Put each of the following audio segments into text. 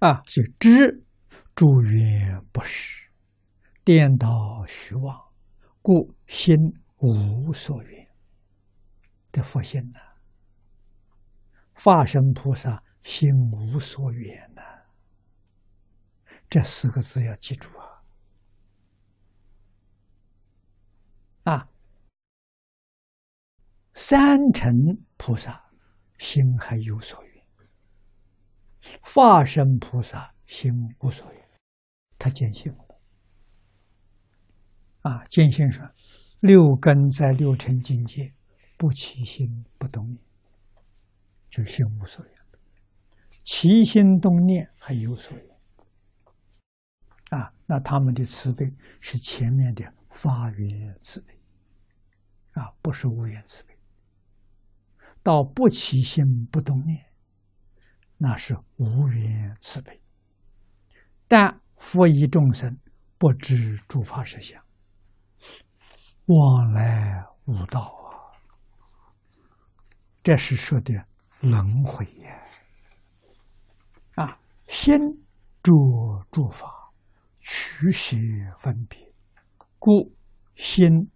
啊，所以知诸缘不实，颠倒虚妄，故心无所缘。的佛性呢？法身菩萨心无所缘呐，这四个字要记住啊！啊，三乘菩萨心还有所缘，化身菩萨心无所缘，他见性了。啊，见性说，六根在六尘境界，不起心不动念。就心无所缘，起心动念还有所缘啊！那他们的慈悲是前面的发愿慈悲啊，不是无缘慈悲。到不起心不动念，那是无缘慈悲。但佛以众生不知诸法实相，往来无道啊！这是说的。轮回呀！啊，心着诸法，取舍分别，故心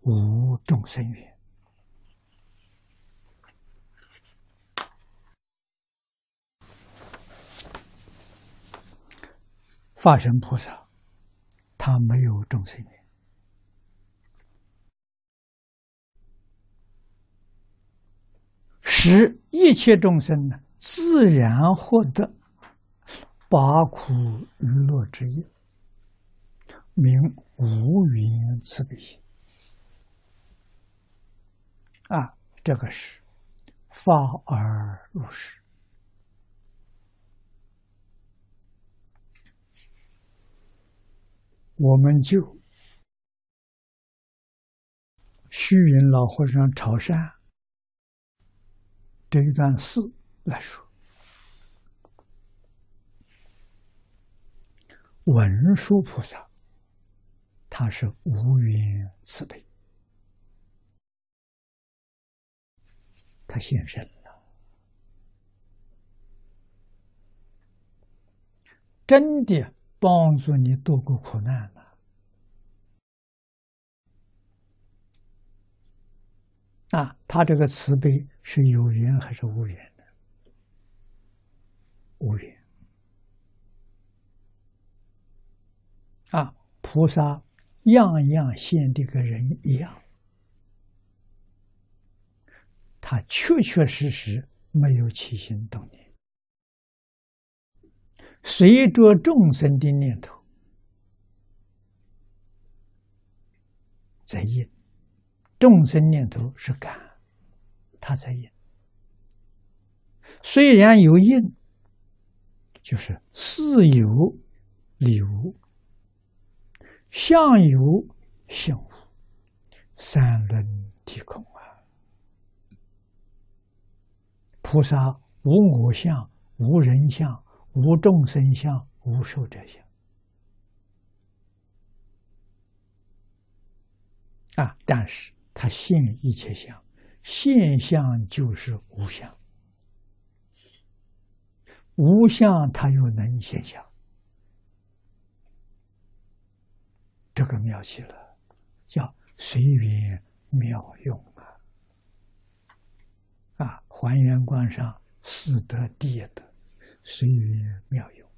无众生缘。法身菩萨，他没有众生缘。使一切众生呢，自然获得八苦娱乐之业，名无缘慈悲心。啊，这个是发而入实。我们就虚云老和尚朝山。这一段事来说，文殊菩萨他是无缘慈悲，他现身了，真的帮助你度过苦难了。啊，他这个慈悲是有缘还是无缘的？无缘。啊，菩萨样样现的跟人一样，他确确实实没有起心动念，随着众生的念头在应。众生念头是感，他在应。虽然有应，就是事有理无，相有性无，三轮体空啊。菩萨无我相，无人相，无众生相，无寿者相。啊，但是。他现一切相，现象就是无相，无相他又能现象，这个妙极了，叫随缘妙用啊！啊，还原观上四德第一德，随缘妙用。